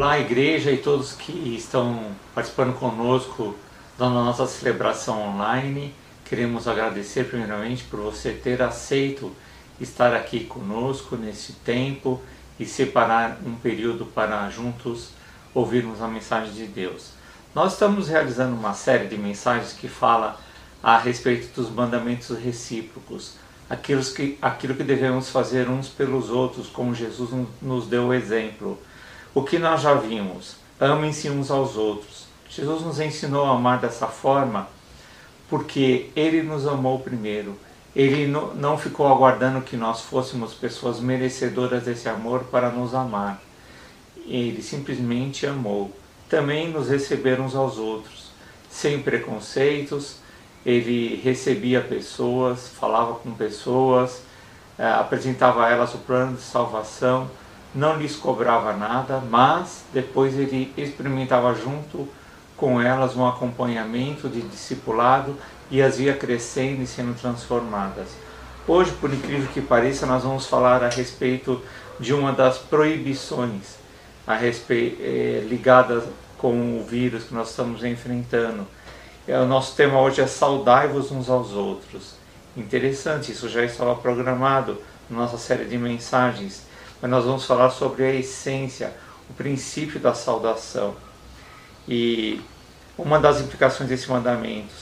Olá, igreja e todos que estão participando conosco da nossa celebração online. Queremos agradecer primeiramente por você ter aceito estar aqui conosco nesse tempo e separar um período para juntos ouvirmos a mensagem de Deus. Nós estamos realizando uma série de mensagens que fala a respeito dos mandamentos recíprocos, aquilo que, aquilo que devemos fazer uns pelos outros, como Jesus nos deu o exemplo. O que nós já vimos, amem-se uns aos outros. Jesus nos ensinou a amar dessa forma porque Ele nos amou primeiro. Ele não ficou aguardando que nós fôssemos pessoas merecedoras desse amor para nos amar. Ele simplesmente amou. Também nos receber uns aos outros, sem preconceitos. Ele recebia pessoas, falava com pessoas, eh, apresentava a elas o plano de salvação, não lhes cobrava nada, mas depois ele experimentava junto com elas um acompanhamento de discipulado e as via crescendo e sendo transformadas. Hoje, por incrível que pareça, nós vamos falar a respeito de uma das proibições a respeito, eh, ligadas com o vírus que nós estamos enfrentando. É, o nosso tema hoje é saudai-vos uns aos outros. Interessante, isso já estava programado na nossa série de mensagens, mas nós vamos falar sobre a essência, o princípio da saudação. E uma das implicações desse mandamento,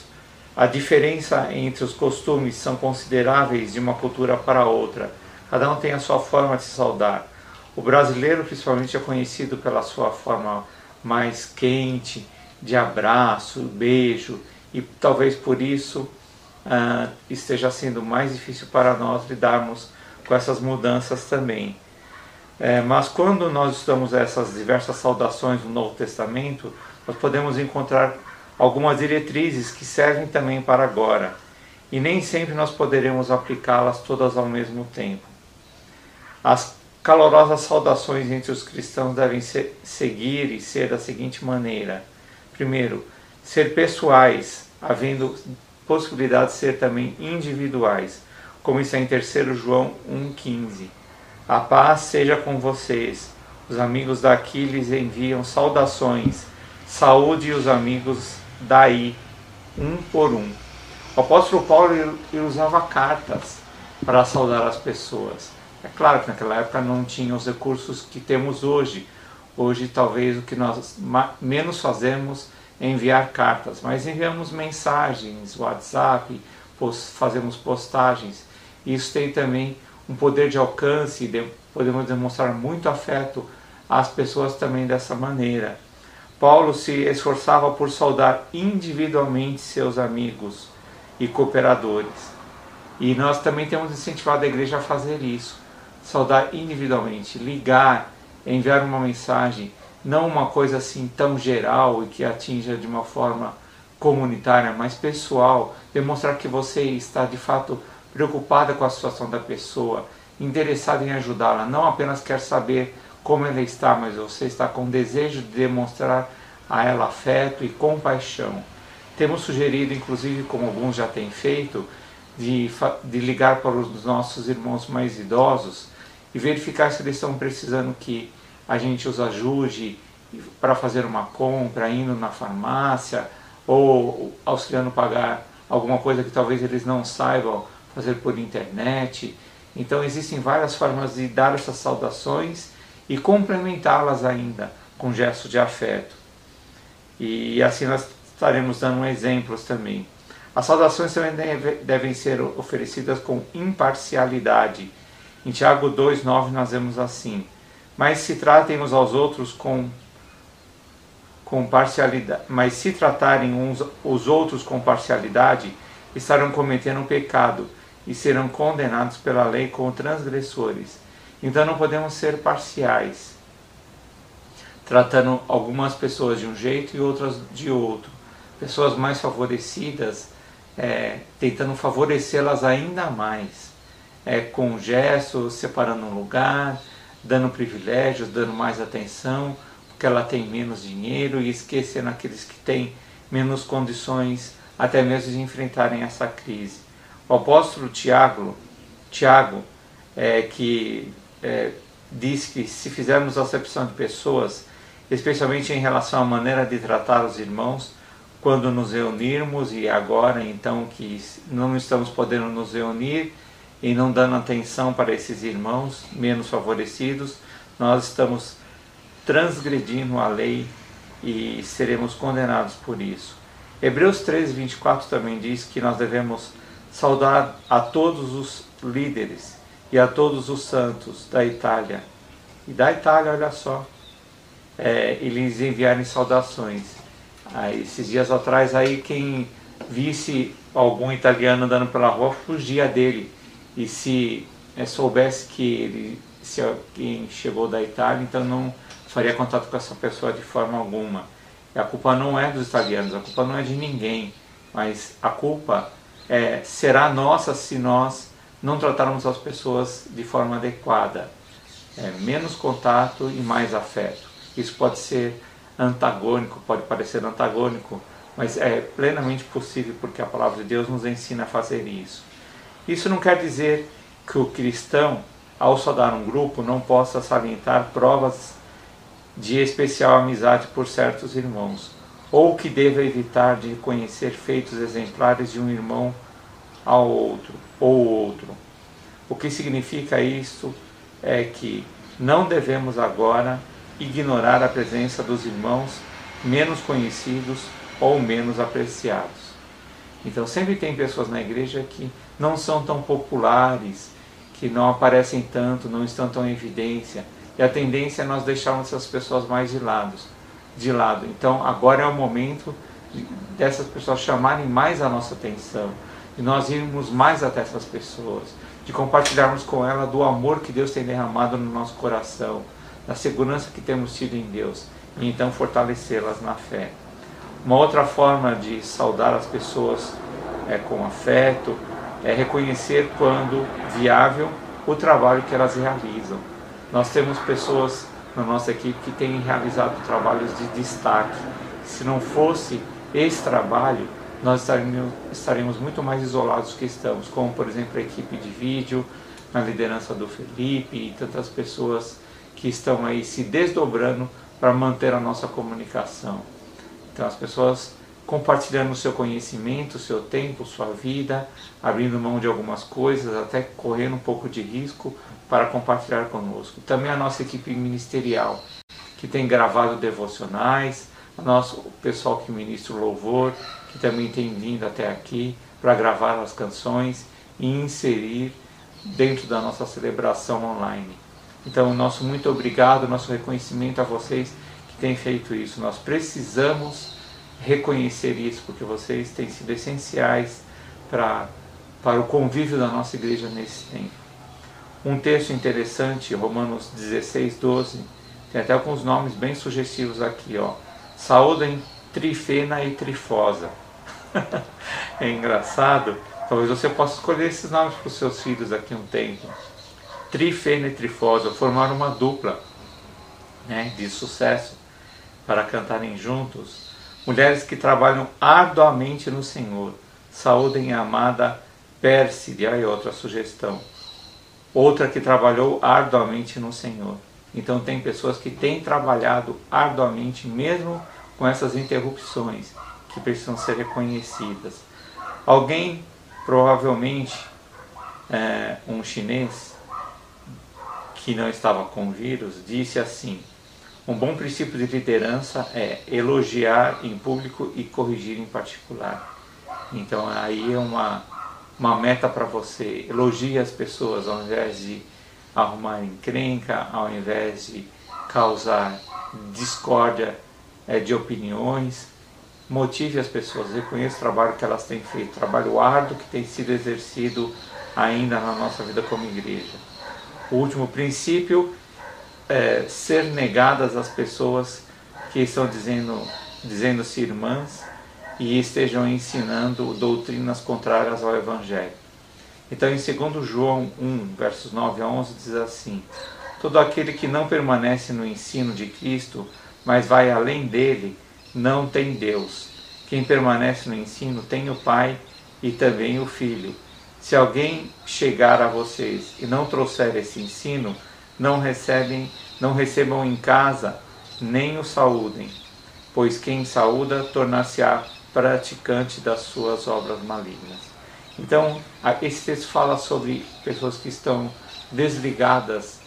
a diferença entre os costumes são consideráveis de uma cultura para outra. Cada um tem a sua forma de se saudar. O brasileiro, principalmente, é conhecido pela sua forma mais quente, de abraço, beijo, e talvez por isso uh, esteja sendo mais difícil para nós lidarmos com essas mudanças também. É, mas quando nós estamos essas diversas saudações no Novo Testamento, nós podemos encontrar algumas diretrizes que servem também para agora, e nem sempre nós poderemos aplicá-las todas ao mesmo tempo. As calorosas saudações entre os cristãos devem ser, seguir e ser da seguinte maneira: primeiro, ser pessoais, havendo possibilidade de ser também individuais, como está em 3 João 1,15. A paz seja com vocês. Os amigos daqui lhes enviam saudações Saúde os amigos daí, um por um. O apóstolo Paulo ele usava cartas para saudar as pessoas. É claro que naquela época não tinha os recursos que temos hoje. Hoje, talvez o que nós menos fazemos é enviar cartas, mas enviamos mensagens, WhatsApp, fazemos postagens. Isso tem também um poder de alcance, podemos demonstrar muito afeto às pessoas também dessa maneira. Paulo se esforçava por saudar individualmente seus amigos e cooperadores. E nós também temos incentivado a igreja a fazer isso, saudar individualmente, ligar, enviar uma mensagem, não uma coisa assim tão geral e que atinja de uma forma comunitária, mas pessoal, demonstrar que você está de fato preocupada com a situação da pessoa, interessada em ajudá-la, não apenas quer saber como ela está, mas você está com desejo de demonstrar a ela afeto e compaixão. Temos sugerido, inclusive, como alguns já têm feito, de, de ligar para os nossos irmãos mais idosos e verificar se eles estão precisando que a gente os ajude para fazer uma compra, indo na farmácia ou auxiliando pagar alguma coisa que talvez eles não saibam fazer por internet. Então existem várias formas de dar essas saudações e complementá-las ainda com gestos de afeto. E assim nós estaremos dando exemplos também. As saudações também devem ser oferecidas com imparcialidade. Em Tiago 2,9 nós vemos assim: Mas se tratem uns aos outros com, com parcialidade, mas se tratarem uns os outros com parcialidade, estarão cometendo um pecado e serão condenados pela lei como transgressores. Então não podemos ser parciais, tratando algumas pessoas de um jeito e outras de outro. Pessoas mais favorecidas, é, tentando favorecê-las ainda mais, é, com gestos, separando um lugar, dando privilégios, dando mais atenção, porque ela tem menos dinheiro e esquecendo aqueles que têm menos condições até mesmo de enfrentarem essa crise. O apóstolo Tiago, Tiago é, que é, diz que se fizermos acepção de pessoas, especialmente em relação à maneira de tratar os irmãos quando nos reunirmos e agora então que não estamos podendo nos reunir e não dando atenção para esses irmãos menos favorecidos, nós estamos transgredindo a lei e seremos condenados por isso. Hebreus 13, 24 também diz que nós devemos saudar a todos os líderes e a todos os santos da Itália. E da Itália, olha só, é, eles enviarem saudações. Aí, esses dias atrás, aí quem visse algum italiano andando pela rua fugia dele. E se é, soubesse que ele, se alguém chegou da Itália, então não faria contato com essa pessoa de forma alguma. E a culpa não é dos italianos, a culpa não é de ninguém, mas a culpa é, será nossa se nós não tratarmos as pessoas de forma adequada. É, menos contato e mais afeto. Isso pode ser antagônico, pode parecer antagônico, mas é plenamente possível porque a palavra de Deus nos ensina a fazer isso. Isso não quer dizer que o cristão, ao saudar um grupo, não possa salientar provas de especial amizade por certos irmãos, ou que deva evitar de reconhecer feitos exemplares de um irmão ao outro ou outro. O que significa isso é que não devemos agora ignorar a presença dos irmãos menos conhecidos ou menos apreciados. Então sempre tem pessoas na igreja que não são tão populares, que não aparecem tanto, não estão tão em evidência, e a tendência é nós deixarmos essas pessoas mais de lado. De lado. Então agora é o momento de, dessas pessoas chamarem mais a nossa atenção, e nós irmos mais até essas pessoas, de compartilharmos com ela do amor que Deus tem derramado no nosso coração, da segurança que temos tido em Deus, e então fortalecê-las na fé. Uma outra forma de saudar as pessoas é, com afeto é reconhecer quando viável o trabalho que elas realizam. Nós temos pessoas na nossa equipe que têm realizado trabalhos de destaque. Se não fosse esse trabalho, nós estaríamos muito mais isolados que estamos, como por exemplo a equipe de vídeo, na liderança do Felipe e tantas pessoas que estão aí se desdobrando para manter a nossa comunicação. Então as pessoas compartilhando seu conhecimento, seu tempo, sua vida, abrindo mão de algumas coisas, até correndo um pouco de risco para compartilhar conosco. Também a nossa equipe ministerial, que tem gravado devocionais, o nosso pessoal que ministra o louvor, que também tem vindo até aqui para gravar as canções e inserir dentro da nossa celebração online. Então, nosso muito obrigado, nosso reconhecimento a vocês que têm feito isso. Nós precisamos reconhecer isso, porque vocês têm sido essenciais para, para o convívio da nossa igreja nesse tempo. Um texto interessante, Romanos 16, 12, tem até alguns nomes bem sugestivos aqui, ó. Saúdem Trifena e Trifosa. é engraçado. Talvez você possa escolher esses nomes para os seus filhos daqui um tempo. Trifena e Trifosa formaram uma dupla né, de sucesso para cantarem juntos. Mulheres que trabalham arduamente no Senhor. Saúdem a amada Pérside. Aí outra sugestão. Outra que trabalhou arduamente no Senhor. Então tem pessoas que têm trabalhado arduamente mesmo com essas interrupções que precisam ser reconhecidas. Alguém, provavelmente é, um chinês que não estava com vírus, disse assim: um bom princípio de liderança é elogiar em público e corrigir em particular. Então aí é uma, uma meta para você. Elogie as pessoas ao invés de arrumar encrenca, ao invés de causar discórdia é, de opiniões motive as pessoas, reconheça o trabalho que elas têm feito, trabalho árduo que tem sido exercido ainda na nossa vida como igreja. O último princípio é ser negadas as pessoas que estão dizendo, dizendo-se irmãs e estejam ensinando doutrinas contrárias ao Evangelho. Então, em 2 João 1, versos 9 a 11, diz assim: Todo aquele que não permanece no ensino de Cristo, mas vai além dele, não tem Deus. Quem permanece no ensino tem o Pai e também o Filho. Se alguém chegar a vocês e não trouxer esse ensino, não recebem, não recebam em casa nem o saúdem, pois quem saúda tornar-se-á praticante das suas obras malignas. Então, esse texto fala sobre pessoas que estão desligadas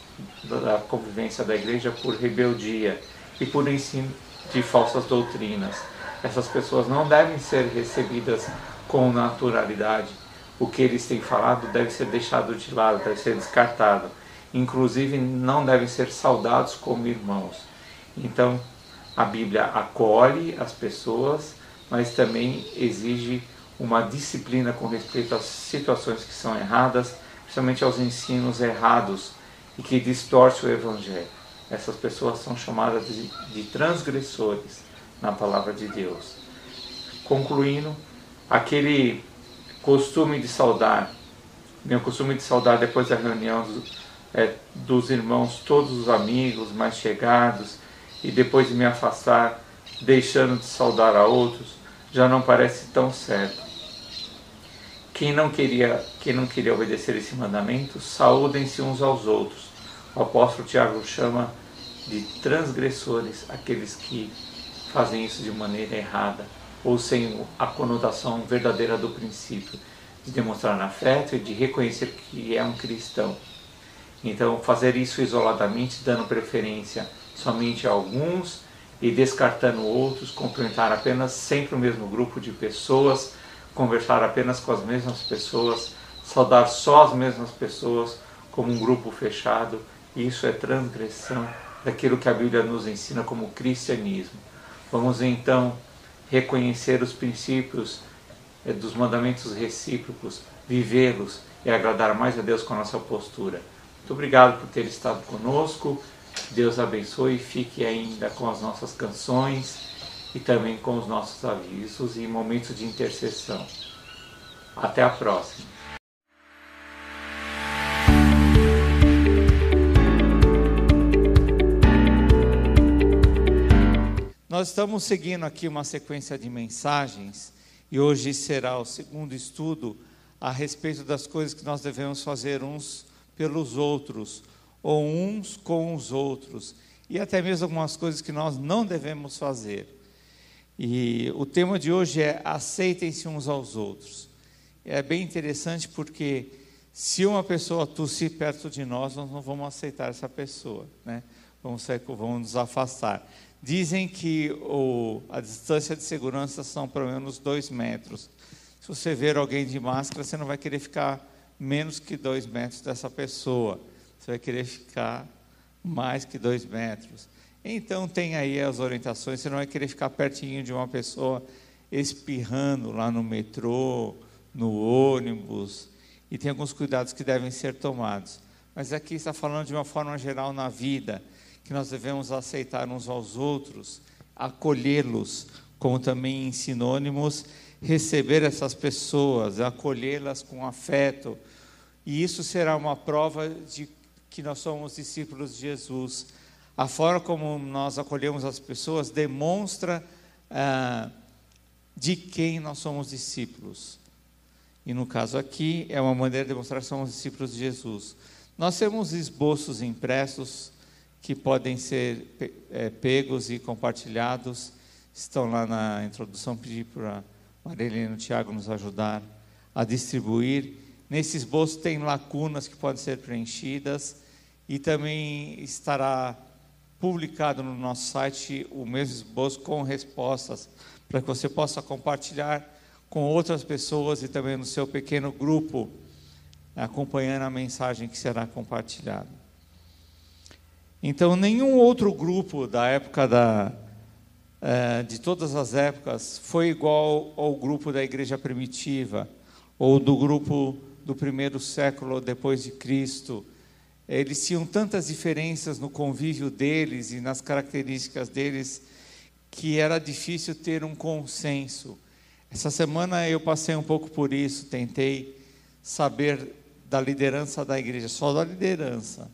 da convivência da igreja por rebeldia e por ensino de falsas doutrinas. Essas pessoas não devem ser recebidas com naturalidade. O que eles têm falado deve ser deixado de lado, deve ser descartado. Inclusive, não devem ser saudados como irmãos. Então, a Bíblia acolhe as pessoas, mas também exige uma disciplina com respeito às situações que são erradas, principalmente aos ensinos errados e que distorcem o Evangelho. Essas pessoas são chamadas de, de transgressores na palavra de Deus. Concluindo, aquele costume de saudar, meu costume de saudar depois da reunião é, dos irmãos, todos os amigos mais chegados, e depois de me afastar, deixando de saudar a outros, já não parece tão certo. Quem não queria, quem não queria obedecer esse mandamento, saúdem-se uns aos outros. O apóstolo Tiago chama de transgressores aqueles que fazem isso de maneira errada ou sem a conotação verdadeira do princípio de demonstrar afeto e de reconhecer que é um cristão. Então, fazer isso isoladamente, dando preferência somente a alguns e descartando outros, cumprimentar apenas sempre o mesmo grupo de pessoas, conversar apenas com as mesmas pessoas, saudar só as mesmas pessoas como um grupo fechado, isso é transgressão daquilo que a Bíblia nos ensina como cristianismo. Vamos então reconhecer os princípios eh, dos mandamentos recíprocos, vivê-los e agradar mais a Deus com a nossa postura. Muito obrigado por ter estado conosco. Deus abençoe e fique ainda com as nossas canções e também com os nossos avisos e momentos de intercessão. Até a próxima. Nós estamos seguindo aqui uma sequência de mensagens e hoje será o segundo estudo a respeito das coisas que nós devemos fazer uns pelos outros, ou uns com os outros, e até mesmo algumas coisas que nós não devemos fazer. E o tema de hoje é aceitem-se uns aos outros. É bem interessante porque se uma pessoa tossir perto de nós, nós não vamos aceitar essa pessoa, né? Vamos, sair, vamos nos afastar. Dizem que o, a distância de segurança são pelo menos dois metros. Se você ver alguém de máscara, você não vai querer ficar menos que dois metros dessa pessoa. Você vai querer ficar mais que dois metros. Então tem aí as orientações. Você não vai querer ficar pertinho de uma pessoa espirrando lá no metrô, no ônibus. E tem alguns cuidados que devem ser tomados. Mas aqui está falando de uma forma geral na vida, que nós devemos aceitar uns aos outros, acolhê-los, como também em sinônimos, receber essas pessoas, acolhê-las com afeto, e isso será uma prova de que nós somos discípulos de Jesus. A forma como nós acolhemos as pessoas demonstra ah, de quem nós somos discípulos. E no caso aqui, é uma maneira de demonstrar que somos discípulos de Jesus. Nós temos esboços impressos que podem ser é, pegos e compartilhados. Estão lá na introdução, pedi para Marilene e o Tiago nos ajudar a distribuir. Nesse esboço tem lacunas que podem ser preenchidas e também estará publicado no nosso site o mesmo esboço com respostas para que você possa compartilhar com outras pessoas e também no seu pequeno grupo, acompanhando a mensagem que será compartilhada. Então, nenhum outro grupo da época da, é, de todas as épocas foi igual ao grupo da igreja primitiva ou do grupo do primeiro século depois de Cristo. Eles tinham tantas diferenças no convívio deles e nas características deles que era difícil ter um consenso. Essa semana eu passei um pouco por isso, tentei saber da liderança da igreja, só da liderança,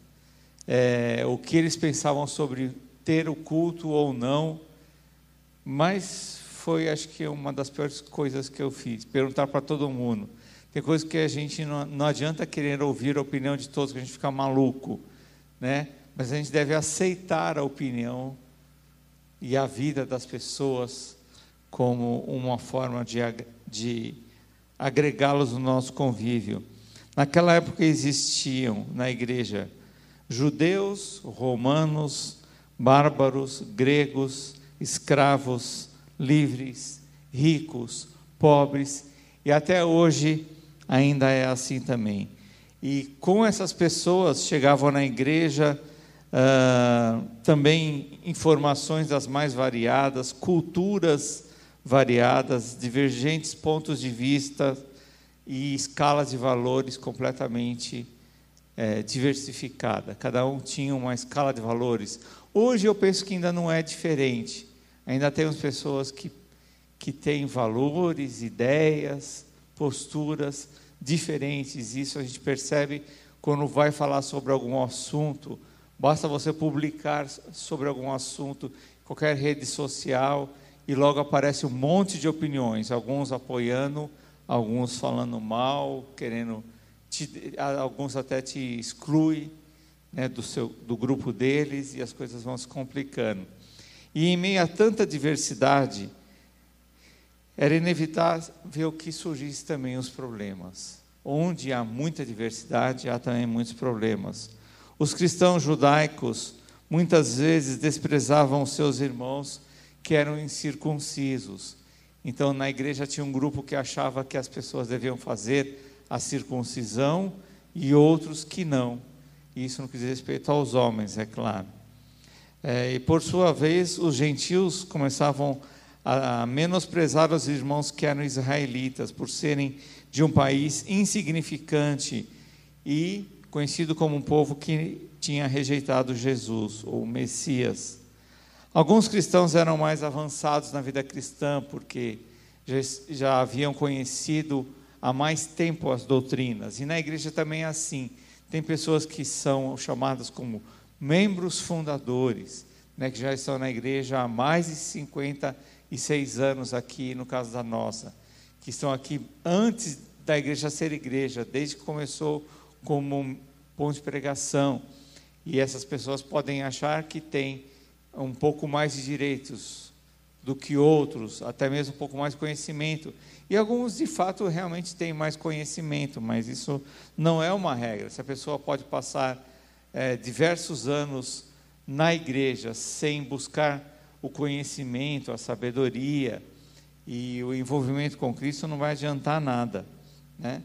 é, o que eles pensavam sobre ter o culto ou não, mas foi, acho que, uma das piores coisas que eu fiz, perguntar para todo mundo. Tem coisas que a gente não, não adianta querer ouvir a opinião de todos, que a gente fica maluco, né? Mas a gente deve aceitar a opinião e a vida das pessoas como uma forma de, de agregá-los no nosso convívio. Naquela época existiam na igreja judeus, romanos, bárbaros, gregos, escravos, livres, ricos, pobres, e até hoje ainda é assim também. E com essas pessoas chegavam na igreja uh, também informações das mais variadas, culturas variadas, divergentes pontos de vista e escalas de valores completamente é, diversificada. Cada um tinha uma escala de valores. Hoje eu penso que ainda não é diferente. Ainda temos pessoas que, que têm valores, ideias, posturas diferentes. Isso a gente percebe quando vai falar sobre algum assunto. Basta você publicar sobre algum assunto, qualquer rede social, e logo aparece um monte de opiniões, alguns apoiando, alguns falando mal, querendo, te, alguns até te excluem né, do, seu, do grupo deles e as coisas vão se complicando. E em meio a tanta diversidade, era inevitável que surgissem também os problemas. Onde há muita diversidade, há também muitos problemas. Os cristãos judaicos muitas vezes desprezavam seus irmãos que eram incircuncisos. Então, na igreja tinha um grupo que achava que as pessoas deviam fazer a circuncisão e outros que não. Isso no que diz respeito aos homens, é claro. É, e por sua vez, os gentios começavam a menosprezar os irmãos que eram israelitas, por serem de um país insignificante e conhecido como um povo que tinha rejeitado Jesus, ou Messias. Alguns cristãos eram mais avançados na vida cristã, porque já, já haviam conhecido há mais tempo as doutrinas. E na igreja também é assim. Tem pessoas que são chamadas como membros fundadores, né, que já estão na igreja há mais de 56 anos aqui, no caso da nossa, que estão aqui antes da igreja ser igreja, desde que começou como ponto de pregação. E essas pessoas podem achar que têm um pouco mais de direitos do que outros, até mesmo um pouco mais de conhecimento. E alguns, de fato, realmente têm mais conhecimento, mas isso não é uma regra. Se a pessoa pode passar é, diversos anos na igreja sem buscar o conhecimento, a sabedoria e o envolvimento com Cristo, não vai adiantar nada. Né?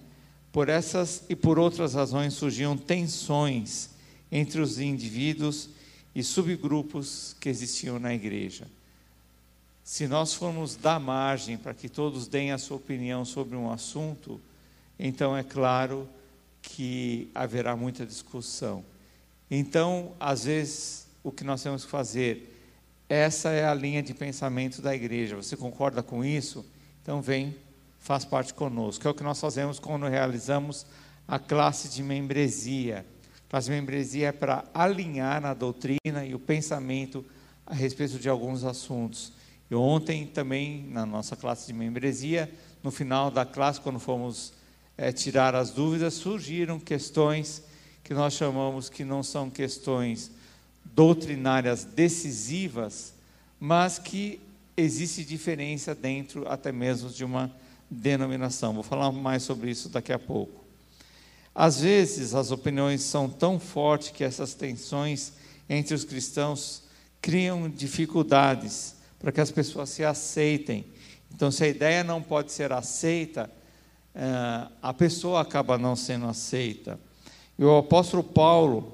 Por essas e por outras razões surgiam tensões entre os indivíduos e subgrupos que existiam na igreja. Se nós formos dar margem para que todos deem a sua opinião sobre um assunto, então é claro que haverá muita discussão. Então, às vezes, o que nós temos que fazer, essa é a linha de pensamento da igreja. Você concorda com isso? Então, vem, faz parte conosco. É o que nós fazemos quando realizamos a classe de membresia. Mas membresia é para alinhar a doutrina e o pensamento a respeito de alguns assuntos. E ontem também, na nossa classe de membresia, no final da classe, quando fomos é, tirar as dúvidas, surgiram questões que nós chamamos que não são questões doutrinárias decisivas, mas que existe diferença dentro até mesmo de uma denominação. Vou falar mais sobre isso daqui a pouco. Às vezes, as opiniões são tão fortes que essas tensões entre os cristãos criam dificuldades para que as pessoas se aceitem. Então, se a ideia não pode ser aceita, eh, a pessoa acaba não sendo aceita. E o apóstolo Paulo,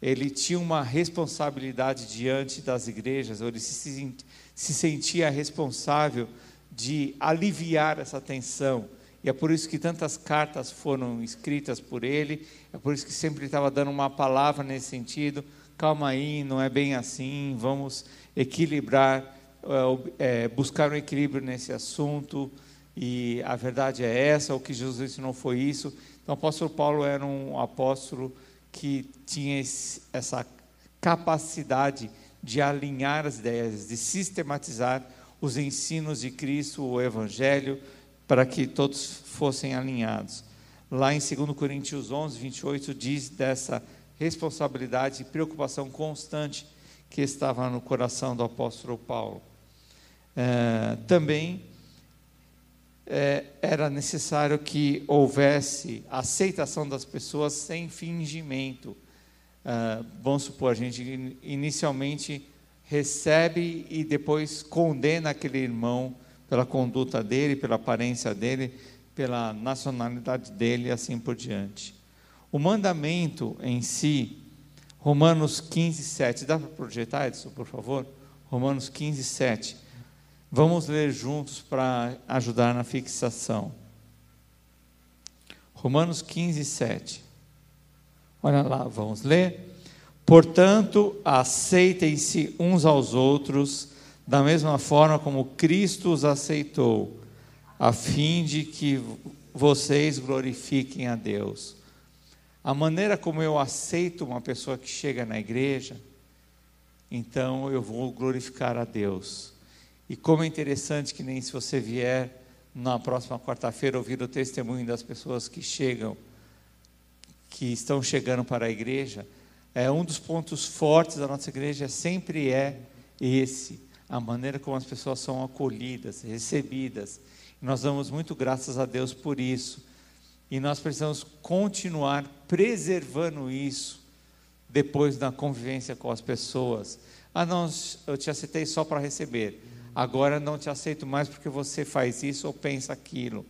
ele tinha uma responsabilidade diante das igrejas, ele se, se sentia responsável de aliviar essa tensão e é por isso que tantas cartas foram escritas por ele, é por isso que sempre estava dando uma palavra nesse sentido. Calma aí, não é bem assim, vamos equilibrar, é, buscar um equilíbrio nesse assunto. E a verdade é essa, o que Jesus ensinou foi isso. Então, o apóstolo Paulo era um apóstolo que tinha esse, essa capacidade de alinhar as ideias, de sistematizar os ensinos de Cristo, o Evangelho, para que todos fossem alinhados. Lá em 2 Coríntios 11, 28, diz dessa responsabilidade e preocupação constante que estava no coração do apóstolo Paulo. É, também é, era necessário que houvesse aceitação das pessoas sem fingimento. É, vamos supor, a gente inicialmente recebe e depois condena aquele irmão pela conduta dele, pela aparência dele, pela nacionalidade dele e assim por diante. O mandamento em si, Romanos 15, 7. Dá para projetar, Edson, por favor? Romanos 15, 7. Vamos ler juntos para ajudar na fixação. Romanos 15, 7. Olha lá, vamos ler. Portanto, aceitem-se uns aos outros, da mesma forma como Cristo os aceitou, a fim de que vocês glorifiquem a Deus. A maneira como eu aceito uma pessoa que chega na igreja, então eu vou glorificar a Deus. E como é interessante que nem se você vier na próxima quarta-feira ouvir o testemunho das pessoas que chegam, que estão chegando para a igreja, é um dos pontos fortes da nossa igreja sempre é esse, a maneira como as pessoas são acolhidas, recebidas. Nós damos muito graças a Deus por isso. E nós precisamos continuar preservando isso depois da convivência com as pessoas. Ah, não, eu te aceitei só para receber agora não te aceito mais porque você faz isso ou pensa aquilo.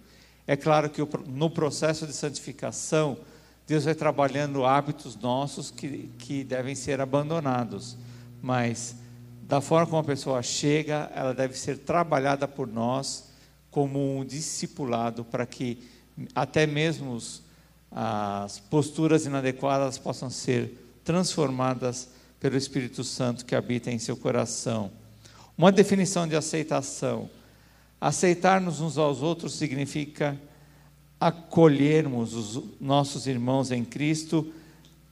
É claro que no processo de santificação, Deus vai trabalhando hábitos nossos que, que devem ser abandonados, mas da forma como a pessoa chega, ela deve ser trabalhada por nós como um discipulado para que até mesmo as posturas inadequadas possam ser transformadas pelo Espírito Santo que habita em seu coração. Uma definição de aceitação. Aceitar-nos uns aos outros significa acolhermos os nossos irmãos em Cristo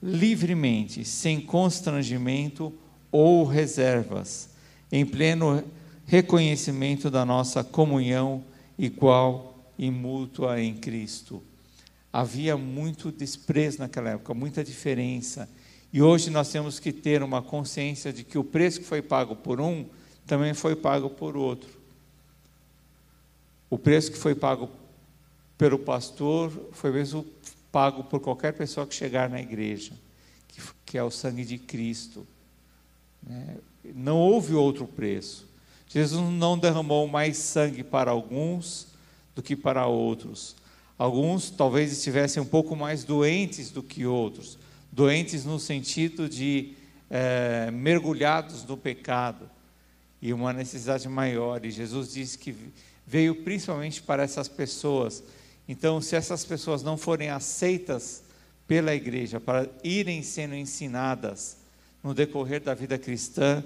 livremente, sem constrangimento ou reservas, em pleno reconhecimento da nossa comunhão igual e mútua em Cristo. Havia muito desprezo naquela época, muita diferença. E hoje nós temos que ter uma consciência de que o preço que foi pago por um também foi pago por outro. O preço que foi pago pelo pastor foi mesmo pago por qualquer pessoa que chegar na igreja, que, que é o sangue de Cristo. Né? Não houve outro preço. Jesus não derramou mais sangue para alguns do que para outros. Alguns talvez estivessem um pouco mais doentes do que outros, doentes no sentido de é, mergulhados no pecado e uma necessidade maior. E Jesus disse que veio principalmente para essas pessoas. Então, se essas pessoas não forem aceitas pela igreja para irem sendo ensinadas no decorrer da vida cristã,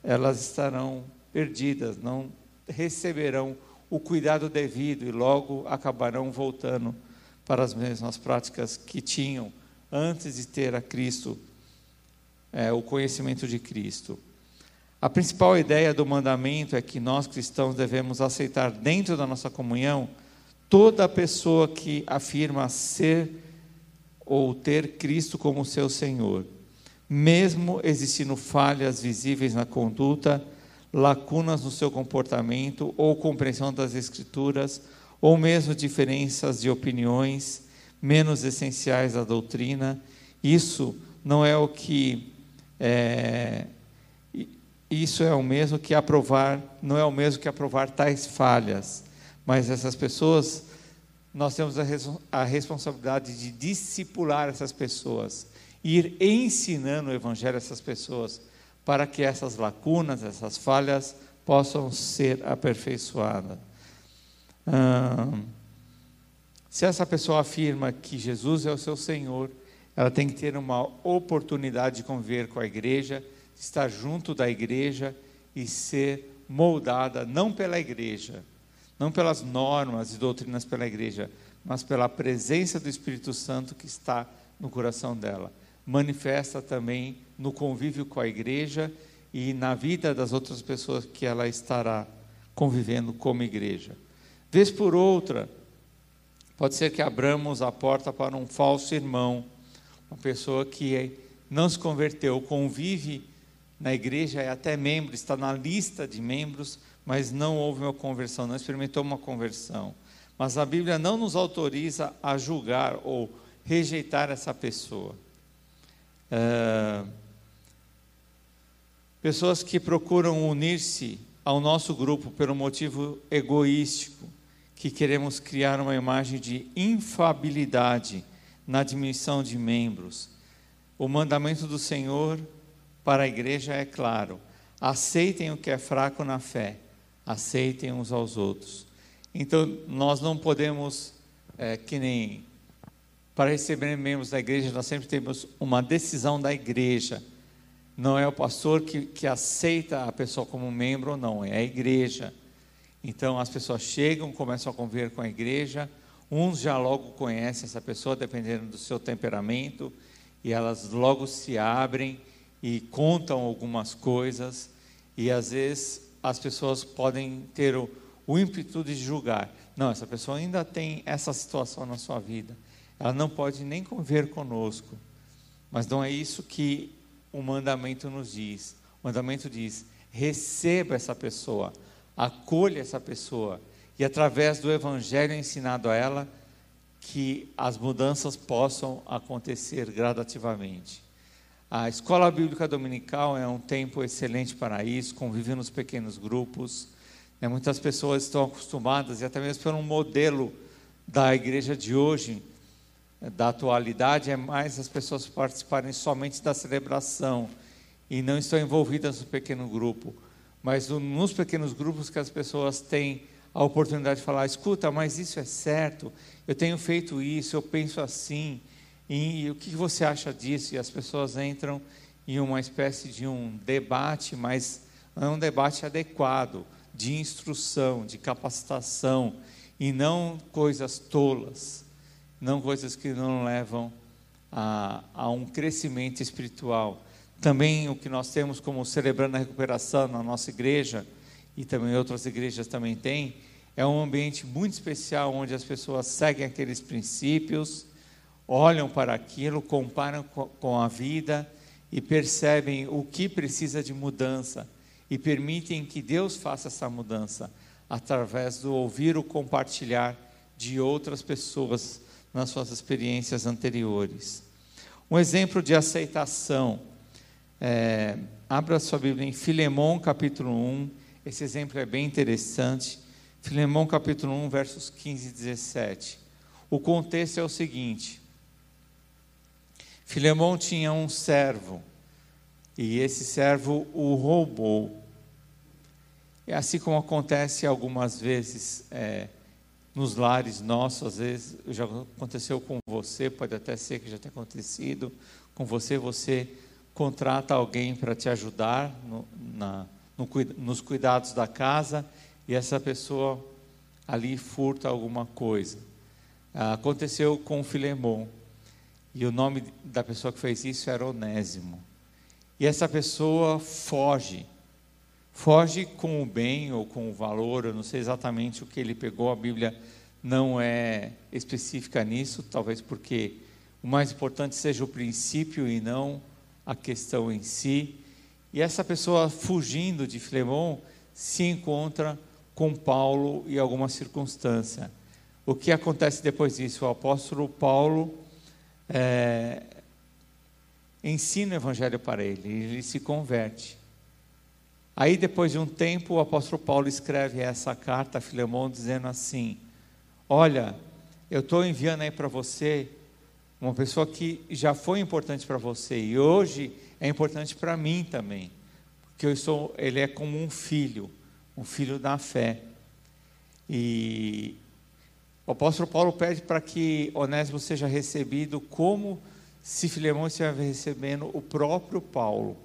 elas estarão perdidas, não receberão o cuidado devido e logo acabarão voltando para as mesmas práticas que tinham antes de ter a Cristo, é, o conhecimento de Cristo. A principal ideia do mandamento é que nós cristãos devemos aceitar dentro da nossa comunhão toda pessoa que afirma ser ou ter Cristo como seu Senhor, mesmo existindo falhas visíveis na conduta, lacunas no seu comportamento ou compreensão das Escrituras, ou mesmo diferenças de opiniões menos essenciais à doutrina, isso não é o que é, isso é o mesmo que aprovar, não é o mesmo que aprovar tais falhas, mas essas pessoas, nós temos a, a responsabilidade de discipular essas pessoas, ir ensinando o Evangelho a essas pessoas, para que essas lacunas, essas falhas possam ser aperfeiçoadas. Hum, se essa pessoa afirma que Jesus é o seu Senhor, ela tem que ter uma oportunidade de conviver com a igreja estar junto da igreja e ser moldada não pela igreja, não pelas normas e doutrinas pela igreja, mas pela presença do Espírito Santo que está no coração dela. Manifesta também no convívio com a igreja e na vida das outras pessoas que ela estará convivendo como igreja. Vez por outra, pode ser que abramos a porta para um falso irmão, uma pessoa que não se converteu, convive na igreja, é até membro, está na lista de membros, mas não houve uma conversão, não experimentou uma conversão. Mas a Bíblia não nos autoriza a julgar ou rejeitar essa pessoa. É, pessoas que procuram unir-se ao nosso grupo pelo motivo egoístico, que queremos criar uma imagem de infabilidade na admissão de membros. O mandamento do Senhor para a igreja é claro: aceitem o que é fraco na fé, aceitem uns aos outros. Então, nós não podemos, é, que nem para receber membros da igreja, nós sempre temos uma decisão da igreja. Não é o pastor que, que aceita a pessoa como membro ou não, é a igreja. Então as pessoas chegam, começam a conviver com a igreja, uns já logo conhecem essa pessoa, dependendo do seu temperamento, e elas logo se abrem e contam algumas coisas, e às vezes as pessoas podem ter o, o ímpeto de julgar. Não, essa pessoa ainda tem essa situação na sua vida ela não pode nem conviver conosco. Mas não é isso que o mandamento nos diz. O mandamento diz: receba essa pessoa, acolha essa pessoa, e através do evangelho ensinado a ela, que as mudanças possam acontecer gradativamente. A escola bíblica dominical é um tempo excelente para isso, conviver nos pequenos grupos. Né? Muitas pessoas estão acostumadas, e até mesmo pelo modelo da igreja de hoje, da atualidade é mais as pessoas participarem somente da celebração e não estão envolvidas no pequeno grupo. Mas nos pequenos grupos que as pessoas têm a oportunidade de falar: escuta, mas isso é certo, eu tenho feito isso, eu penso assim, e, o que você acha disso? E as pessoas entram em uma espécie de um debate, mas é um debate adequado, de instrução, de capacitação, e não coisas tolas não coisas que não levam a, a um crescimento espiritual. Também o que nós temos como celebrando a recuperação na nossa igreja, e também outras igrejas também têm, é um ambiente muito especial onde as pessoas seguem aqueles princípios, olham para aquilo, comparam com a vida e percebem o que precisa de mudança e permitem que Deus faça essa mudança através do ouvir o compartilhar de outras pessoas nas suas experiências anteriores. Um exemplo de aceitação. É, abra sua Bíblia em Filemão, capítulo 1. Esse exemplo é bem interessante. Filemão, capítulo 1, versos 15 e 17. O contexto é o seguinte: Filemão tinha um servo, e esse servo o roubou. E assim como acontece algumas vezes é, nos lares nossos, às vezes já aconteceu com você, pode até ser que já tenha acontecido com você, você contrata alguém para te ajudar no, na, no, nos cuidados da casa e essa pessoa ali furta alguma coisa. Ah, aconteceu com o Filemon e o nome da pessoa que fez isso era Onésimo. E essa pessoa foge foge com o bem ou com o valor, eu não sei exatamente o que ele pegou, a Bíblia não é específica nisso, talvez porque o mais importante seja o princípio e não a questão em si. E essa pessoa fugindo de Filemão se encontra com Paulo em alguma circunstância. O que acontece depois disso? O apóstolo Paulo é, ensina o evangelho para ele, ele se converte. Aí, depois de um tempo, o apóstolo Paulo escreve essa carta a Filemão dizendo assim: Olha, eu estou enviando aí para você uma pessoa que já foi importante para você e hoje é importante para mim também, porque eu sou, ele é como um filho, um filho da fé. E o apóstolo Paulo pede para que Onésimo seja recebido como se Filemão estivesse recebendo o próprio Paulo.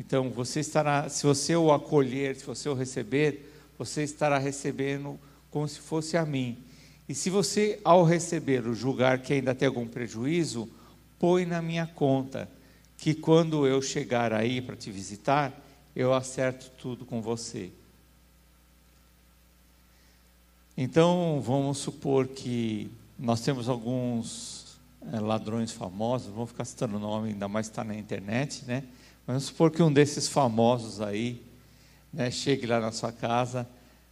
Então, você estará, se você o acolher, se você o receber, você estará recebendo como se fosse a mim. E se você, ao recebê-lo, julgar que ainda tem algum prejuízo, põe na minha conta, que quando eu chegar aí para te visitar, eu acerto tudo com você. Então, vamos supor que nós temos alguns é, ladrões famosos, vamos ficar citando o nome, ainda mais está na internet, né? Vamos supor que um desses famosos aí né, chegue lá na sua casa.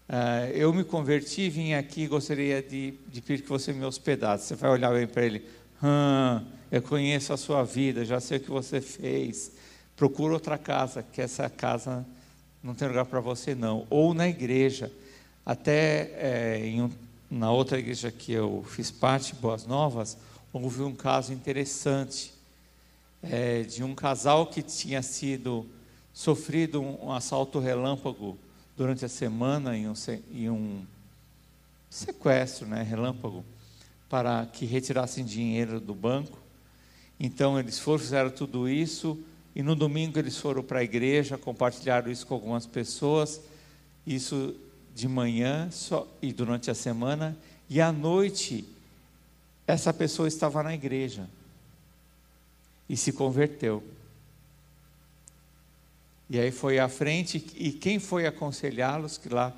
Uh, eu me converti, vim aqui, gostaria de, de pedir que você me hospedasse. Você vai olhar bem para ele. Hum, eu conheço a sua vida, já sei o que você fez. Procura outra casa, que essa casa não tem lugar para você não. Ou na igreja. Até é, um, na outra igreja que eu fiz parte, Boas Novas, houve um caso interessante é, de um casal que tinha sido sofrido um, um assalto relâmpago durante a semana em um, em um sequestro, né, relâmpago, para que retirassem dinheiro do banco. Então eles foram, fizeram tudo isso e no domingo eles foram para a igreja, compartilharam isso com algumas pessoas, isso de manhã só, e durante a semana, e à noite essa pessoa estava na igreja e se converteu. E aí foi à frente, e quem foi aconselhá-los, que lá,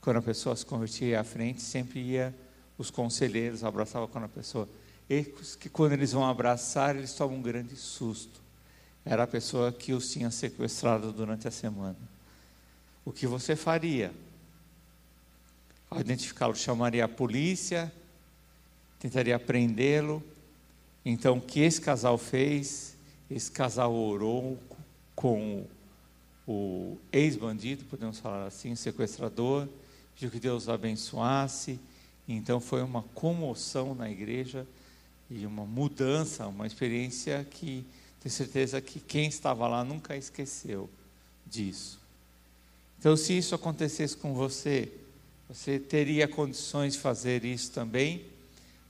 quando a pessoa se convertia à frente, sempre ia os conselheiros, abraçava quando a pessoa. E que quando eles vão abraçar, eles tomam um grande susto. Era a pessoa que os tinha sequestrado durante a semana. O que você faria? Ao identificá-lo, chamaria a polícia, tentaria prendê-lo. Então, o que esse casal fez? Esse casal orou com o ex-bandido, podemos falar assim, sequestrador, pediu que Deus abençoasse. Então foi uma comoção na igreja e uma mudança, uma experiência que tenho certeza que quem estava lá nunca esqueceu disso. Então, se isso acontecesse com você, você teria condições de fazer isso também,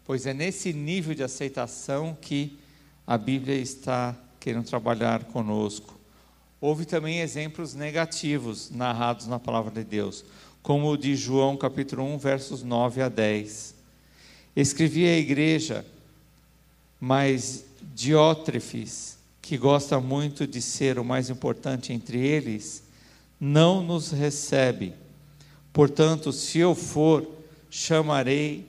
pois é nesse nível de aceitação que a Bíblia está querendo trabalhar conosco. Houve também exemplos negativos narrados na palavra de Deus, como o de João capítulo 1, versos 9 a 10. Escrevi à igreja, mas Diótrefes, que gosta muito de ser o mais importante entre eles, não nos recebe. Portanto, se eu for, chamarei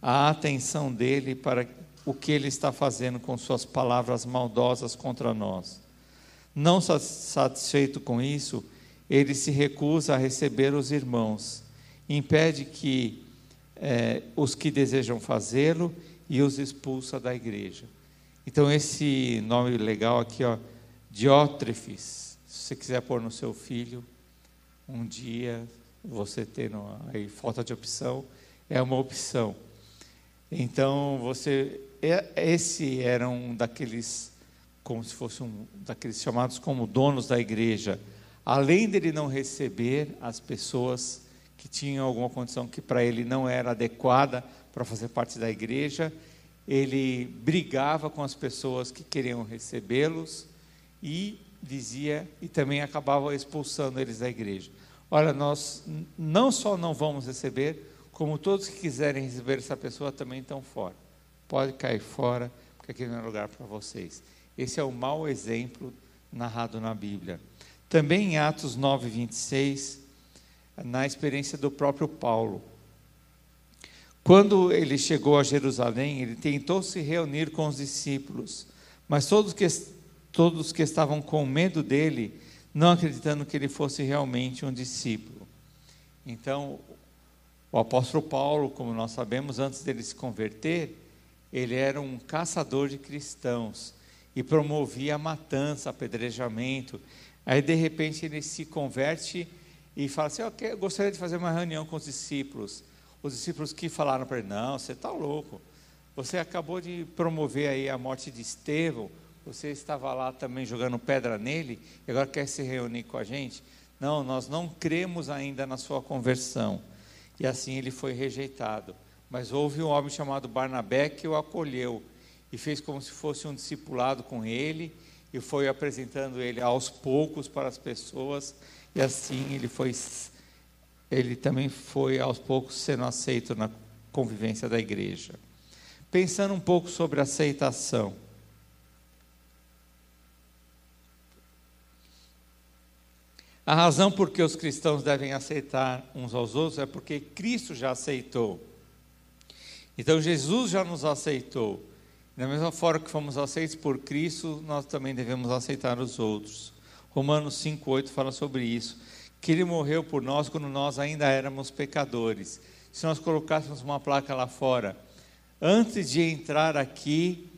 a atenção dele para o que ele está fazendo com suas palavras maldosas contra nós. Não satisfeito com isso, ele se recusa a receber os irmãos, impede que é, os que desejam fazê-lo e os expulsa da igreja. Então, esse nome legal aqui, ó, Diótrefes, se você quiser pôr no seu filho, um dia você tendo aí falta de opção, é uma opção. Então, você, é, esse era um daqueles como se fosse um daqueles chamados como donos da igreja, além dele não receber as pessoas que tinham alguma condição que para ele não era adequada para fazer parte da igreja, ele brigava com as pessoas que queriam recebê-los e dizia e também acabava expulsando eles da igreja. Olha, nós não só não vamos receber, como todos que quiserem receber essa pessoa também estão fora. Pode cair fora, porque aqui não é lugar para vocês. Esse é o mau exemplo narrado na Bíblia. Também em Atos 9, 26, na experiência do próprio Paulo. Quando ele chegou a Jerusalém, ele tentou se reunir com os discípulos, mas todos que, todos que estavam com medo dele, não acreditando que ele fosse realmente um discípulo. Então, o apóstolo Paulo, como nós sabemos, antes dele se converter, ele era um caçador de cristãos e promovia matança, apedrejamento. Aí, de repente, ele se converte e fala assim: Eu gostaria de fazer uma reunião com os discípulos. Os discípulos que falaram para ele: Não, você está louco. Você acabou de promover aí a morte de Estevão. Você estava lá também jogando pedra nele e agora quer se reunir com a gente? Não, nós não cremos ainda na sua conversão. E assim ele foi rejeitado. Mas houve um homem chamado Barnabé que o acolheu e fez como se fosse um discipulado com ele e foi apresentando ele aos poucos para as pessoas e assim ele foi ele também foi aos poucos sendo aceito na convivência da igreja. Pensando um pouco sobre aceitação. A razão por que os cristãos devem aceitar uns aos outros é porque Cristo já aceitou. Então Jesus já nos aceitou. Da mesma forma que fomos aceitos por Cristo, nós também devemos aceitar os outros. Romanos 5,8 fala sobre isso. Que ele morreu por nós quando nós ainda éramos pecadores. Se nós colocássemos uma placa lá fora, antes de entrar aqui,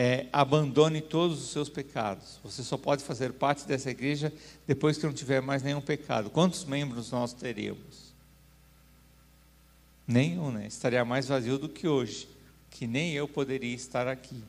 é, abandone todos os seus pecados. Você só pode fazer parte dessa igreja depois que não tiver mais nenhum pecado. Quantos membros nós teríamos? Nenhum, né? Estaria mais vazio do que hoje, que nem eu poderia estar aqui.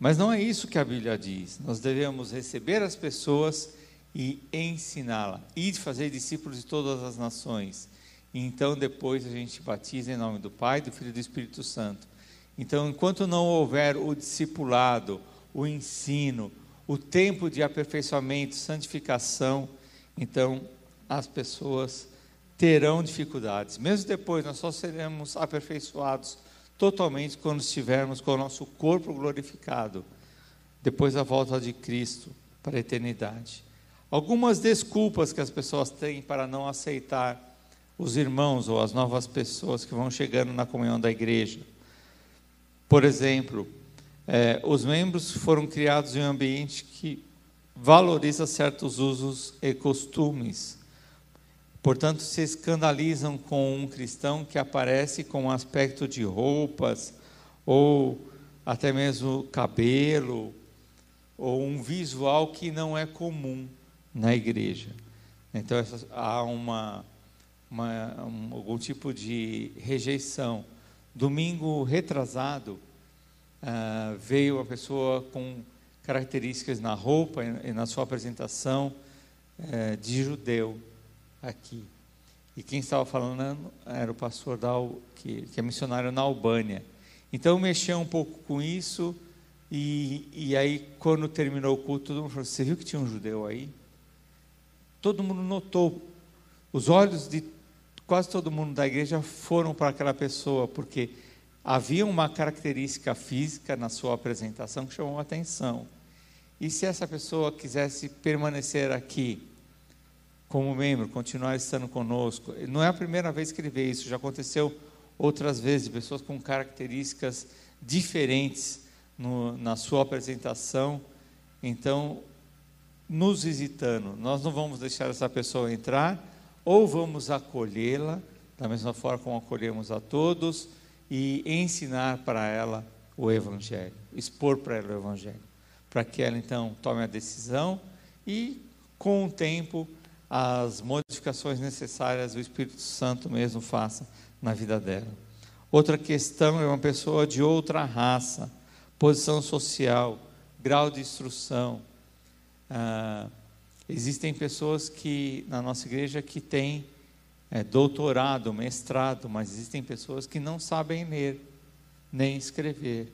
Mas não é isso que a Bíblia diz. Nós devemos receber as pessoas e ensiná-la, e fazer discípulos de todas as nações. E então depois a gente batiza em nome do Pai, do Filho e do Espírito Santo. Então, enquanto não houver o discipulado, o ensino, o tempo de aperfeiçoamento, santificação, então as pessoas terão dificuldades. Mesmo depois, nós só seremos aperfeiçoados totalmente quando estivermos com o nosso corpo glorificado, depois da volta de Cristo para a eternidade. Algumas desculpas que as pessoas têm para não aceitar os irmãos ou as novas pessoas que vão chegando na comunhão da igreja. Por exemplo, é, os membros foram criados em um ambiente que valoriza certos usos e costumes. Portanto, se escandalizam com um cristão que aparece com um aspecto de roupas, ou até mesmo cabelo, ou um visual que não é comum na igreja. Então, há uma, uma, um, algum tipo de rejeição. Domingo retrasado, uh, veio uma pessoa com características na roupa e na sua apresentação uh, de judeu aqui. E quem estava falando era o pastor da, que, que é missionário na Albânia. Então mexeu um pouco com isso, e, e aí quando terminou o culto, todo mundo falou: Você viu que tinha um judeu aí? Todo mundo notou. Os olhos de quase todo mundo da igreja foram para aquela pessoa, porque havia uma característica física na sua apresentação que chamou a atenção. E se essa pessoa quisesse permanecer aqui, como membro, continuar estando conosco. Não é a primeira vez que ele vê isso, já aconteceu outras vezes, pessoas com características diferentes no, na sua apresentação. Então, nos visitando, nós não vamos deixar essa pessoa entrar, ou vamos acolhê-la, da mesma forma como acolhemos a todos, e ensinar para ela o Evangelho, expor para ela o Evangelho, para que ela então tome a decisão e, com o tempo, as modificações necessárias o Espírito Santo mesmo faça na vida dela. Outra questão é uma pessoa de outra raça, posição social, grau de instrução. Ah, existem pessoas que na nossa igreja que têm é, doutorado, mestrado, mas existem pessoas que não sabem ler nem escrever.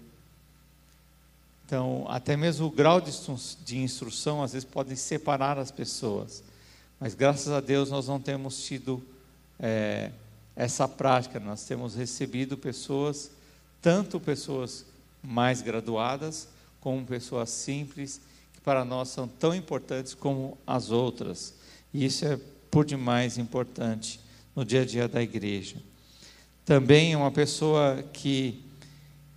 Então, até mesmo o grau de instrução às vezes pode separar as pessoas. Mas graças a Deus nós não temos tido é, essa prática, nós temos recebido pessoas, tanto pessoas mais graduadas, como pessoas simples, para nós são tão importantes como as outras. E isso é por demais importante no dia a dia da igreja. Também é uma pessoa que,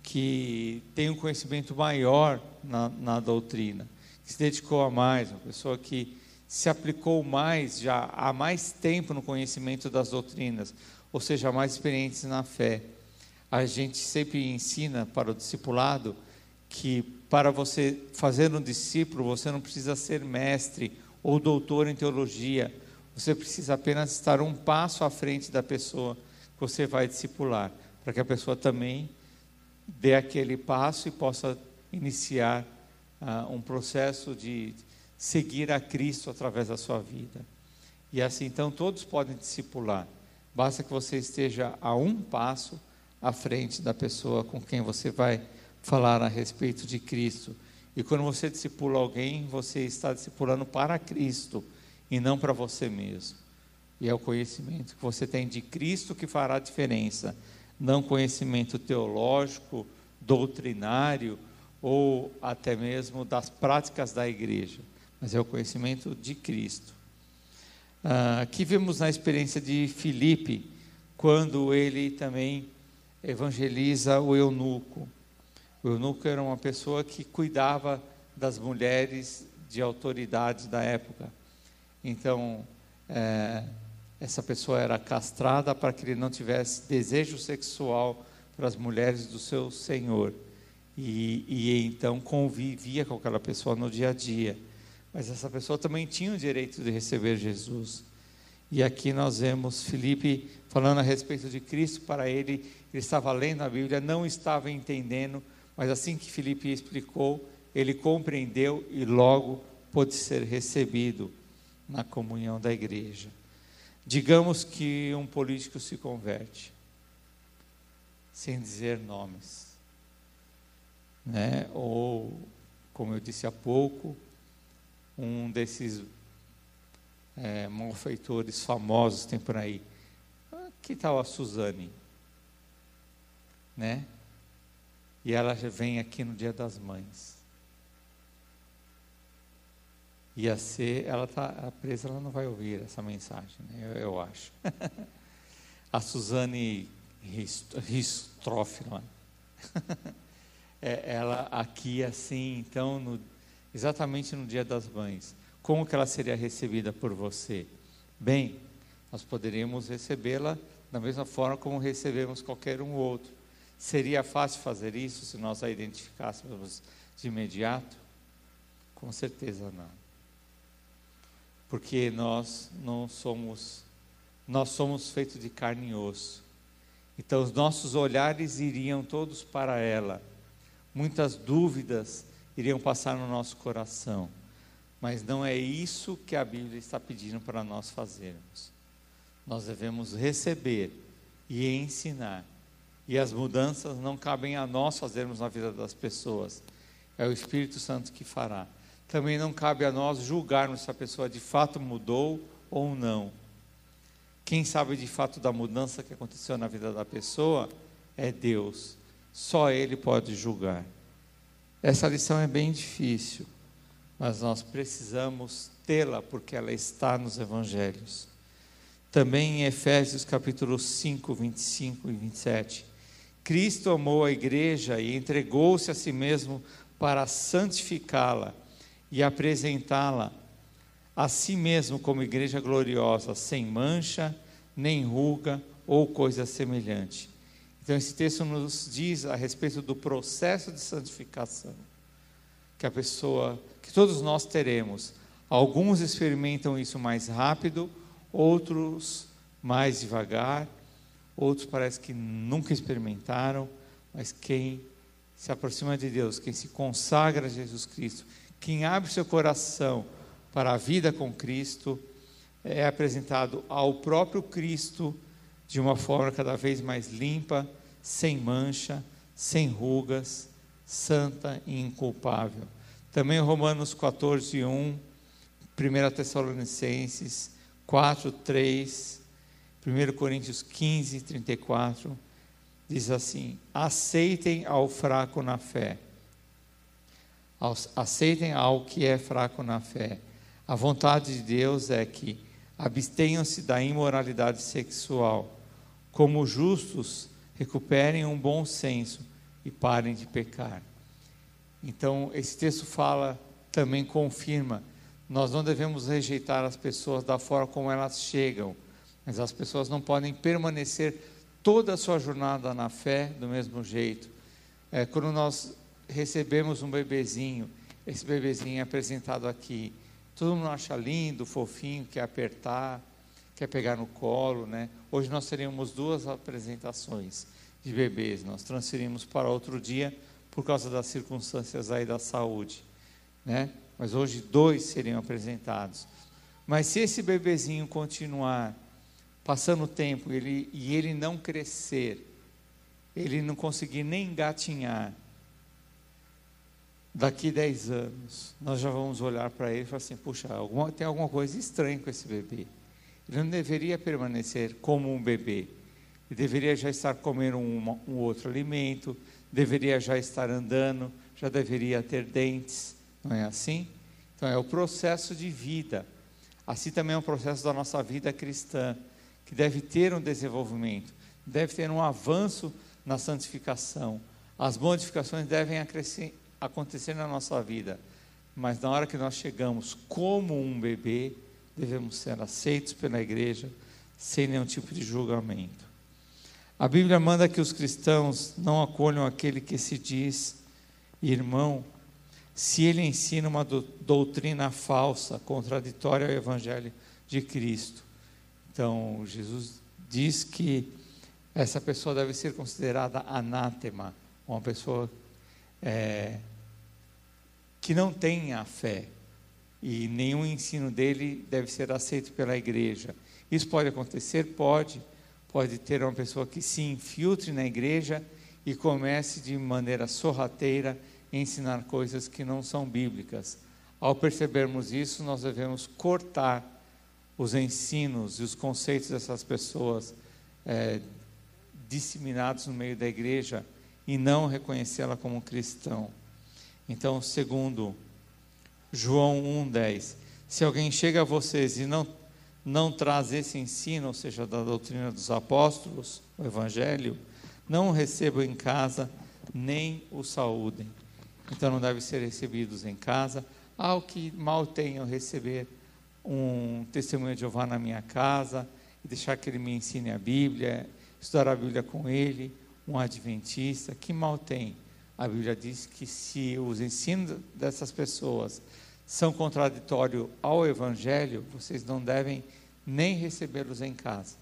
que tem um conhecimento maior na, na doutrina, que se dedicou a mais, uma pessoa que se aplicou mais, já há mais tempo no conhecimento das doutrinas, ou seja, mais experientes na fé. A gente sempre ensina para o discipulado que para você fazer um discípulo, você não precisa ser mestre ou doutor em teologia, você precisa apenas estar um passo à frente da pessoa que você vai discipular, para que a pessoa também dê aquele passo e possa iniciar uh, um processo de seguir a Cristo através da sua vida. E assim, então, todos podem discipular. Basta que você esteja a um passo à frente da pessoa com quem você vai falar a respeito de Cristo. E quando você discipula alguém, você está discipulando para Cristo e não para você mesmo. E é o conhecimento que você tem de Cristo que fará a diferença, não conhecimento teológico, doutrinário ou até mesmo das práticas da igreja mas é o conhecimento de Cristo. Ah, aqui vemos na experiência de Filipe, quando ele também evangeliza o eunuco. O eunuco era uma pessoa que cuidava das mulheres de autoridade da época. Então, é, essa pessoa era castrada para que ele não tivesse desejo sexual para as mulheres do seu senhor. E, e então convivia com aquela pessoa no dia a dia. Mas essa pessoa também tinha o direito de receber Jesus. E aqui nós vemos Felipe falando a respeito de Cristo para ele. Ele estava lendo a Bíblia, não estava entendendo, mas assim que Felipe explicou, ele compreendeu e logo pôde ser recebido na comunhão da igreja. Digamos que um político se converte, sem dizer nomes, né? Ou, como eu disse há pouco, um desses é, malfeitores famosos tem por aí. Que tal a Suzane? Né? E ela vem aqui no Dia das Mães. Ia ser, ela está presa, ela não vai ouvir essa mensagem, né? eu, eu acho. a Suzane Ristroff, é, ela aqui assim, então, no, exatamente no Dia das Mães como que ela seria recebida por você? Bem, nós poderíamos recebê-la da mesma forma como recebemos qualquer um outro. Seria fácil fazer isso se nós a identificássemos de imediato? Com certeza não. Porque nós não somos, nós somos feitos de carne e osso. Então os nossos olhares iriam todos para ela. Muitas dúvidas iriam passar no nosso coração. Mas não é isso que a Bíblia está pedindo para nós fazermos. Nós devemos receber e ensinar. E as mudanças não cabem a nós fazermos na vida das pessoas. É o Espírito Santo que fará. Também não cabe a nós julgarmos se a pessoa de fato mudou ou não. Quem sabe de fato da mudança que aconteceu na vida da pessoa é Deus. Só Ele pode julgar. Essa lição é bem difícil mas nós precisamos tê-la porque ela está nos evangelhos. Também em Efésios capítulo 5, 25 e 27. Cristo amou a igreja e entregou-se a si mesmo para santificá-la e apresentá-la a si mesmo como igreja gloriosa, sem mancha, nem ruga ou coisa semelhante. Então, esse texto nos diz a respeito do processo de santificação que a pessoa que todos nós teremos. Alguns experimentam isso mais rápido, outros mais devagar, outros parece que nunca experimentaram, mas quem se aproxima de Deus, quem se consagra a Jesus Cristo, quem abre seu coração para a vida com Cristo, é apresentado ao próprio Cristo de uma forma cada vez mais limpa, sem mancha, sem rugas, santa e inculpável. Também Romanos 14, 1, 1 Tessalonicenses 4, 3, 1 Coríntios 15, 34, diz assim: aceitem ao fraco na fé. Aceitem ao que é fraco na fé. A vontade de Deus é que abstenham-se da imoralidade sexual. Como justos, recuperem um bom senso e parem de pecar. Então, esse texto fala, também confirma, nós não devemos rejeitar as pessoas da forma como elas chegam, mas as pessoas não podem permanecer toda a sua jornada na fé do mesmo jeito. É, quando nós recebemos um bebezinho, esse bebezinho é apresentado aqui, todo mundo acha lindo, fofinho, quer apertar, quer pegar no colo, né? Hoje nós teríamos duas apresentações de bebês, nós transferimos para outro dia por causa das circunstâncias aí da saúde, né? Mas hoje dois seriam apresentados. Mas se esse bebezinho continuar passando o tempo ele, e ele não crescer, ele não conseguir nem engatinhar, daqui 10 anos, nós já vamos olhar para ele e falar assim: puxa, alguma, tem alguma coisa estranha com esse bebê. Ele não deveria permanecer como um bebê. Ele deveria já estar comendo um, um outro alimento, deveria já estar andando, já deveria ter dentes, não é assim? Então é o processo de vida. Assim também é um processo da nossa vida cristã, que deve ter um desenvolvimento, deve ter um avanço na santificação. As modificações devem acontecer na nossa vida, mas na hora que nós chegamos como um bebê, devemos ser aceitos pela igreja sem nenhum tipo de julgamento. A Bíblia manda que os cristãos não acolham aquele que se diz irmão, se ele ensina uma doutrina falsa, contraditória ao Evangelho de Cristo. Então, Jesus diz que essa pessoa deve ser considerada anátema, uma pessoa é, que não tem a fé e nenhum ensino dele deve ser aceito pela igreja. Isso pode acontecer? Pode. Pode ter uma pessoa que se infiltre na igreja e comece de maneira sorrateira a ensinar coisas que não são bíblicas. Ao percebermos isso, nós devemos cortar os ensinos e os conceitos dessas pessoas é, disseminados no meio da igreja e não reconhecê-la como cristão. Então, segundo João 1,10, se alguém chega a vocês e não, não traz esse ensino, ou seja, da doutrina dos apóstolos, o evangelho, não o recebam em casa, nem o saúdem. Então não devem ser recebidos em casa. Ao que mal tenham receber um testemunho de Jeová na minha casa e deixar que ele me ensine a Bíblia, estudar a Bíblia com ele, um adventista, que mal tem? A Bíblia diz que se os ensinos dessas pessoas são contraditórios ao Evangelho, vocês não devem nem recebê-los em casa.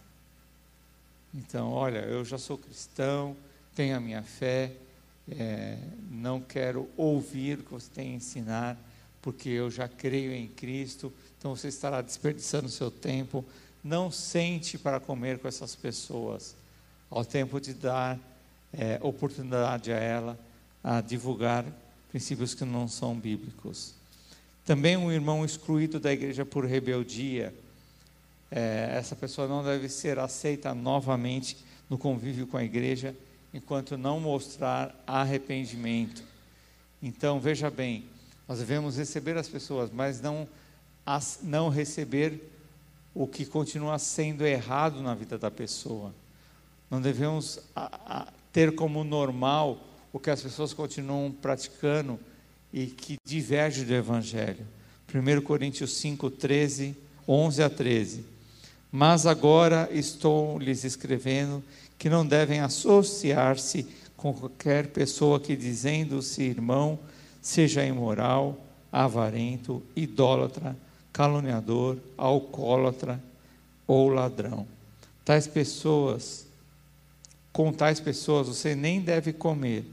Então, olha, eu já sou cristão, tenho a minha fé, é, não quero ouvir o que você tem a ensinar, porque eu já creio em Cristo, então você estará desperdiçando seu tempo. Não sente para comer com essas pessoas, ao tempo de dar é, oportunidade a ela a divulgar princípios que não são bíblicos. Também um irmão excluído da igreja por rebeldia, é, essa pessoa não deve ser aceita novamente no convívio com a igreja enquanto não mostrar arrependimento. Então, veja bem, nós devemos receber as pessoas, mas não, as, não receber o que continua sendo errado na vida da pessoa. Não devemos a, a, ter como normal o que as pessoas continuam praticando e que diverge do Evangelho. 1 Coríntios 5, 13, 11 a 13. Mas agora estou lhes escrevendo que não devem associar-se com qualquer pessoa que, dizendo-se irmão, seja imoral, avarento, idólatra, caluniador, alcoólatra ou ladrão. Tais pessoas com tais pessoas você nem deve comer,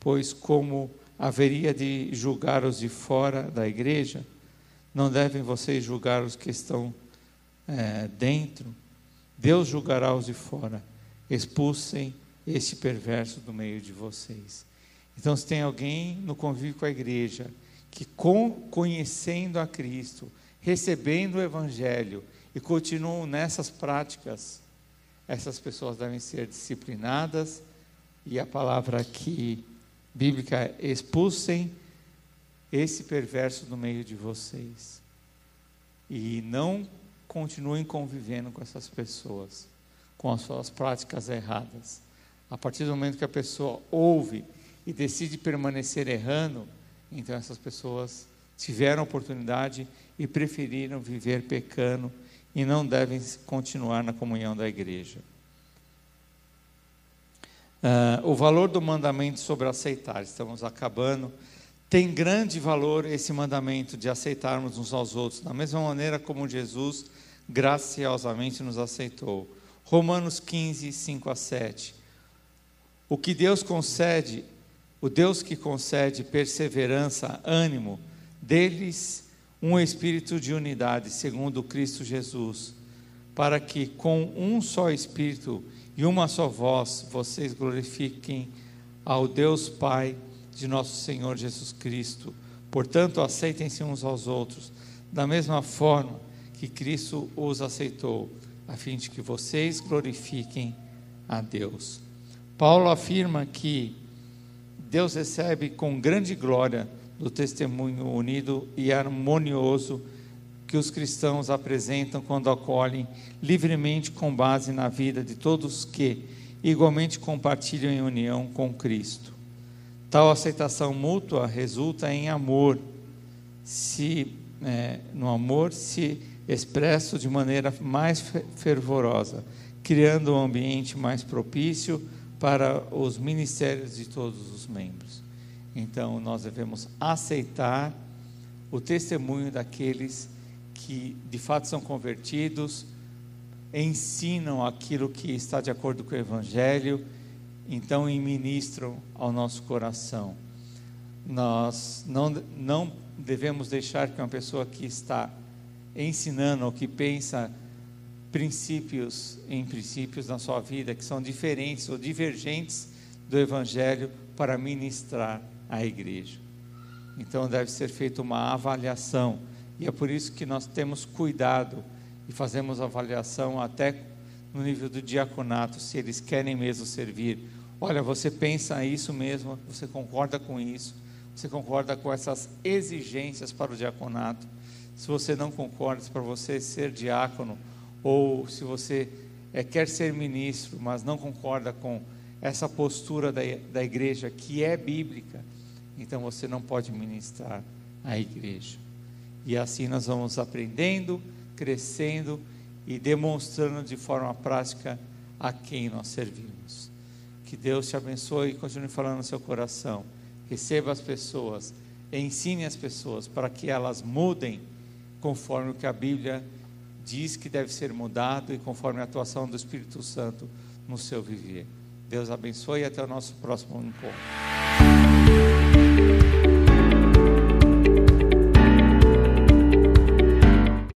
pois, como haveria de julgar os de fora da igreja, não devem vocês julgar os que estão é, dentro. Deus julgará os de fora. Expulsem este perverso do meio de vocês. Então, se tem alguém no convívio com a igreja que, conhecendo a Cristo, recebendo o Evangelho e continuam nessas práticas, essas pessoas devem ser disciplinadas e a palavra aqui bíblica expulsem esse perverso do meio de vocês. E não continuem convivendo com essas pessoas, com as suas práticas erradas. A partir do momento que a pessoa ouve e decide permanecer errando, então essas pessoas tiveram oportunidade e preferiram viver pecando e não devem continuar na comunhão da igreja. Uh, o valor do mandamento sobre aceitar, estamos acabando. Tem grande valor esse mandamento de aceitarmos uns aos outros, da mesma maneira como Jesus graciosamente nos aceitou. Romanos 15, 5 a 7. O que Deus concede, o Deus que concede perseverança, ânimo, deles um espírito de unidade, segundo Cristo Jesus, para que com um só espírito e uma só voz vocês glorifiquem ao Deus Pai de nosso Senhor Jesus Cristo. Portanto, aceitem-se uns aos outros, da mesma forma que Cristo os aceitou, a fim de que vocês glorifiquem a Deus. Paulo afirma que Deus recebe com grande glória do testemunho unido e harmonioso que os cristãos apresentam quando acolhem livremente com base na vida de todos que igualmente compartilham em união com Cristo. Tal aceitação mútua resulta em amor, se é, no amor se expresso de maneira mais fervorosa, criando um ambiente mais propício para os ministérios de todos os membros. Então, nós devemos aceitar o testemunho daqueles que de fato são convertidos, ensinam aquilo que está de acordo com o Evangelho, então ministram ao nosso coração. Nós não, não devemos deixar que uma pessoa que está ensinando ou que pensa princípios em princípios na sua vida que são diferentes ou divergentes do Evangelho para ministrar à igreja. Então deve ser feita uma avaliação e é por isso que nós temos cuidado e fazemos avaliação até no nível do diaconato, se eles querem mesmo servir. Olha, você pensa isso mesmo, você concorda com isso, você concorda com essas exigências para o diaconato. Se você não concorda para você ser diácono, ou se você é, quer ser ministro, mas não concorda com essa postura da, da igreja que é bíblica, então você não pode ministrar a igreja. E assim nós vamos aprendendo crescendo e demonstrando de forma prática a quem nós servimos. Que Deus te abençoe e continue falando no seu coração. Receba as pessoas, ensine as pessoas para que elas mudem conforme o que a Bíblia diz que deve ser mudado e conforme a atuação do Espírito Santo no seu viver. Deus abençoe e até o nosso próximo encontro.